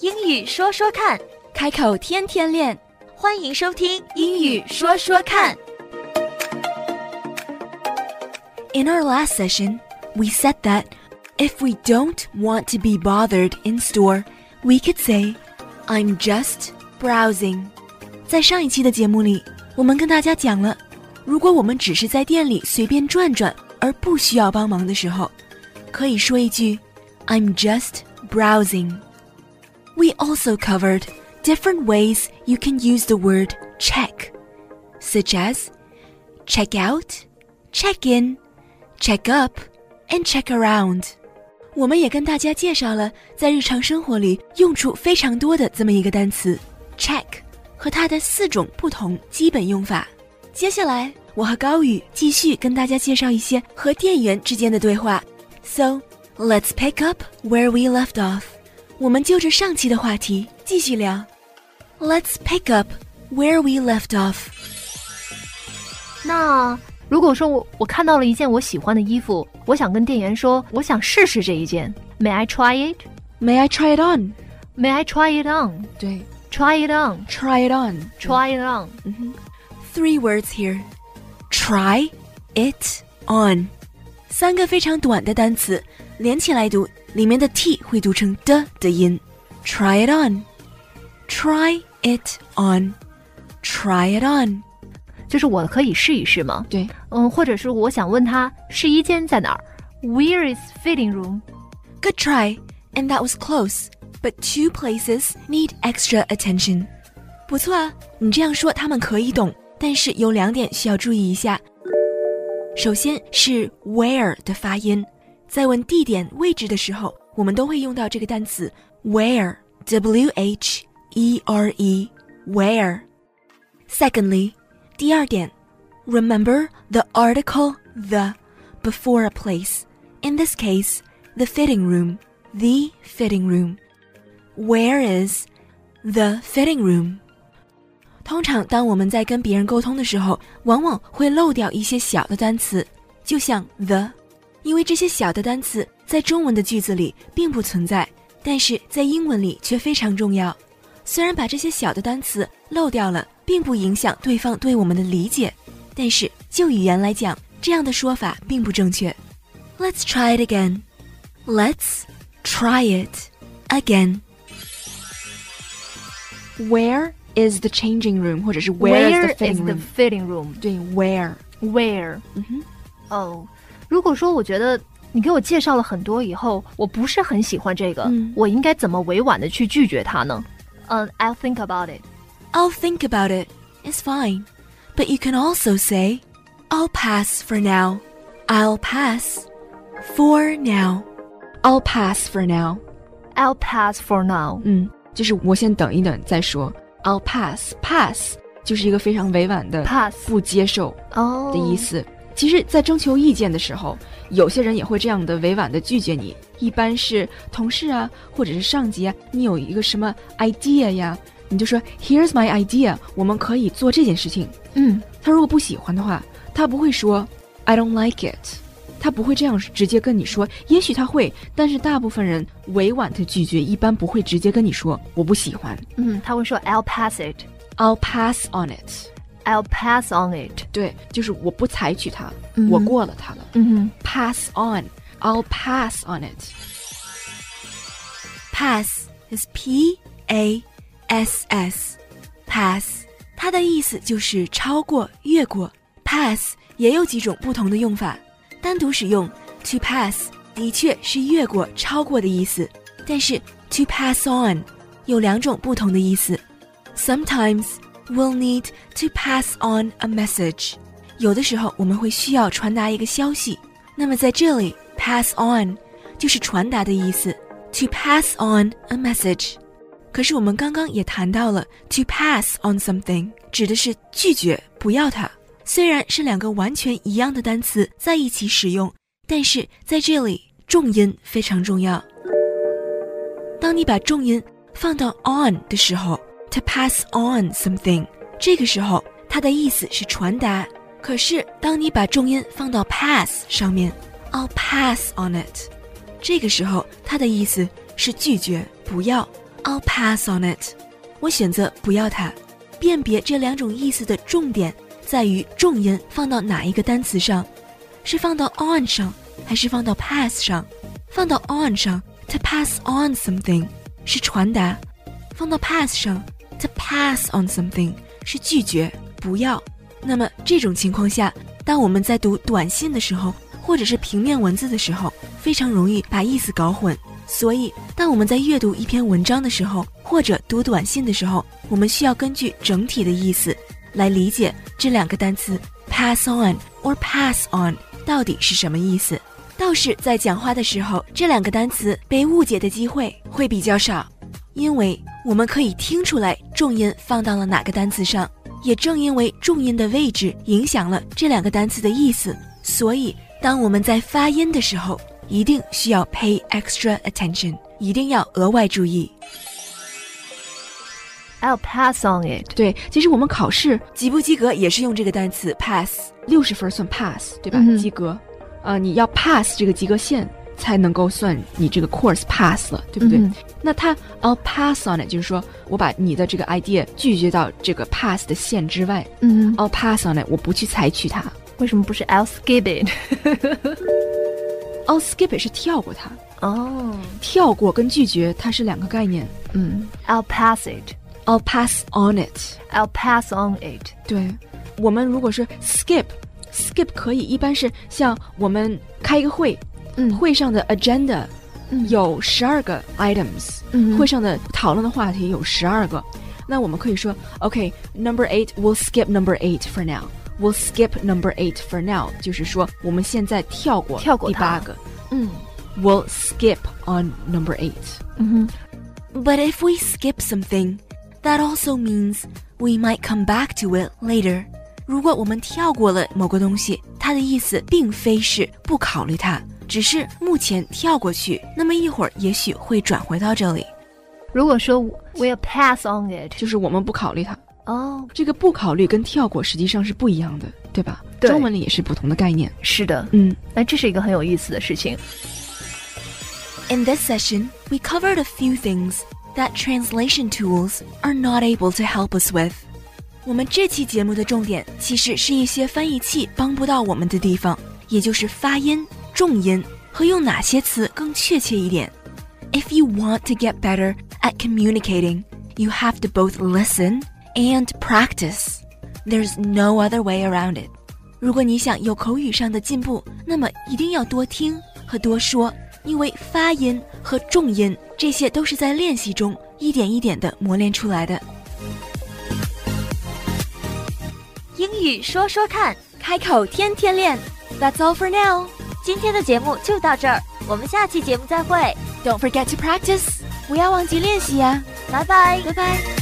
英语说说看，开口天天练。欢迎收听英语说说看。 In our last session, we said that if we don't want to be bothered in store, we could say, I'm just browsing. 在上一期的节目里，我们跟大家讲了，如果我们只是在店里随便转转，而不需要帮忙的时候，可以说一句 I'm just browsing. We also covered different ways you can use the word check, such as check out, check in, check up, and check around. 我们也跟大家介绍了在日常生活里用处非常多的这么一个单词 check 和它的四种不同基本用法。接下来，我和高宇继续跟大家介绍一些和店员之间的对话。So let's pick up where we left off. 我们就着上期的话题继续聊。Let's pick up where we left off. 那如果说我我看到了一件我喜欢的衣服，我想跟店员说，我想试试这一件，May I try it? May I try it on? May I try it on? 对 Try it on. ，try it on. Try it on. Three words here. Try it on. 三个非常短的单词，连起来读， 里面的 t 会读成的的音。Try it on. Try it on. Try it on. 就是我可以试一试吗？对，嗯，或者是我想问他试衣间在哪儿？Where is fitting room? Good try. And that was close. But two places need extra attention. 不错啊，你这样说他们可以懂，但是有两点需要注意一下。首先是 where 的发音， 在问地点位置的时候，我们都会用到这个单词 where, w h e r e, where. Secondly, 第二点，remember the article the before a place. In this case, the fitting room, the fitting room. Where is the fitting room? 通常，当我们在跟别人沟通的时候，往往会漏掉一些小的单词，就像 the， 因为这些小的单词在中文的句子里并不存在，但是在英文里却非常重要。虽然把这些小的单词漏掉了，并不影响对方对我们的理解，但是就语言来讲，这样的说法并不正确。Let's try it again. Let's try it again. Where is the changing room？或者是 Where is the fitting the room？ fitting room? 对，Where。 Where? 嗯哼，哦， 如果说我觉得你给我介绍了很多以后，我不是很喜欢这个，嗯我应该怎么委婉的去拒绝他呢？嗯、i l l think about it. I'll think about it. It's fine. But you can also say, I'll pass for now. I'll pass for now. I'll pass for now. I'll pass for now. 嗯，就是我先等一等再说。I'll pass pass 就是一个非常委婉的 Pass 不接受哦的意思。 其实，在征求意见的时候，有些人也会这样的委婉的拒绝你。一般是同事啊，或者是上级啊，你有一个什么 idea 呀，你就说 Here's my idea，我们可以做这件事情。嗯，他如果不喜欢的话，他不会说 I don't like it，他不会这样直接跟你说。也许他会，但是大部分人委婉的拒绝，一般不会直接跟你说我不喜欢。嗯，他会说 I'll pass it. I'll pass on it。I'll pass on it. 对，就是我不采取它，嗯我过了它了。嗯 Pass on。I'll pass on it。 Pass is P A S S. Pass，它的意思就是超过、越过。Pass 也有几种不同的用法，单独使用 to pass 的确是越过、超过的意思，但是 to pass on 有两种不同的意思。Sometimes we'll need to pass on a message，有的时候我们会需要传达一个消息，那么在这里 pass on 就是传达的意思。To pass on a message，可是我们刚刚也谈到了 to pass on something，指的是拒绝不要它。虽然是两个完全一样的单词在一起使用，但是在这里重音非常重要。当你把重音放到 on 的时候，to pass on something，这个时候它的意思是传达。可是当你把重音放到 pass 上面，I'll pass on it，这个时候它的意思是拒绝，不要。I'll pass on it。我选择不要它。辨别这两种意思的重点在于重音放到哪一个单词上，是放到 on 上，还是放到 pass 上？放到 on 上，to pass on something 是传达；放到 pass 上，to pass on something 是拒绝，不要。那么这种情况下，当我们在读短信的时候，或者是平面文字的时候，非常容易把意思搞混。所以，当我们在阅读一篇文章的时候，或者读短信的时候，我们需要根据整体的意思来理解这两个单词 pass on or pass on 到底是什么意思。倒是在讲话的时候，这两个单词被误解的机会会比较少，因为我们可以听出来重音放到了哪个单词上。也正因为重音的位置影响了这两个单词的意思，所以当我们在发音的时候，一定需要 pay extra attention，一定要额外注意。I'll pass on it。对，其实我们考试及不及格也是用这个单词 pass。六十分算 pass，对吧？及格，呃，你要 pass 这个及格线才能够算你这个 course pass 了，对不对？嗯那他 I'll pass on it，就是说我把你的这个 idea 拒绝到这个 pass 的线之外嗯，，I'll pass on it，我不去采取它。为什么不是 I'll skip it？I'll skip it 是跳过它，哦，跳过跟拒绝它是两个概念。嗯 I'll pass it。，I'll pass on it。I'll pass on it。对，我们如果是 skip。skip 可以一般是像我们开一个会，嗯会上的 agenda 嗯有十二个 items，、嗯会上的讨论的话题有十二个，那我们可以说，OK，number、eight we'll skip number eight for now。We'll skip number eight for now，就是说我们现在跳过跳过它第八个。嗯 We'll skip on number eight。嗯 But if we skip something, that also means we might come back to it later. 如果我们跳过了某个东西，它的意思并非是不考虑它， 只是目前跳过去，那么一会儿也许会转回到这里。如果说 We'll pass on it，就是我们不考虑它。哦，这个不考虑跟跳过实际上是不一样的，对吧？对中文里也是不同的概念。是的，嗯，那这是一个很有意思的事情。In this session, we covered a few things that translation tools are not able to help us with. 我们这期节目的重点其实是一些翻译器帮不到我们的地方，也就是发音、重音和用哪些词更确切一点。If you want to get better at communicating, you have to both listen and practice. There's no other way around it. 如果你想有口语上的进步，那么一定要多听和多说，因为发音和重音这些都是在练习中一点一点的磨练出来的。英语说说看，开口天天练。That's all for now. 今天的节目就到这儿，我们下期节目再会，Don't forget to practice. 不要忘记练习呀、拜拜。拜拜。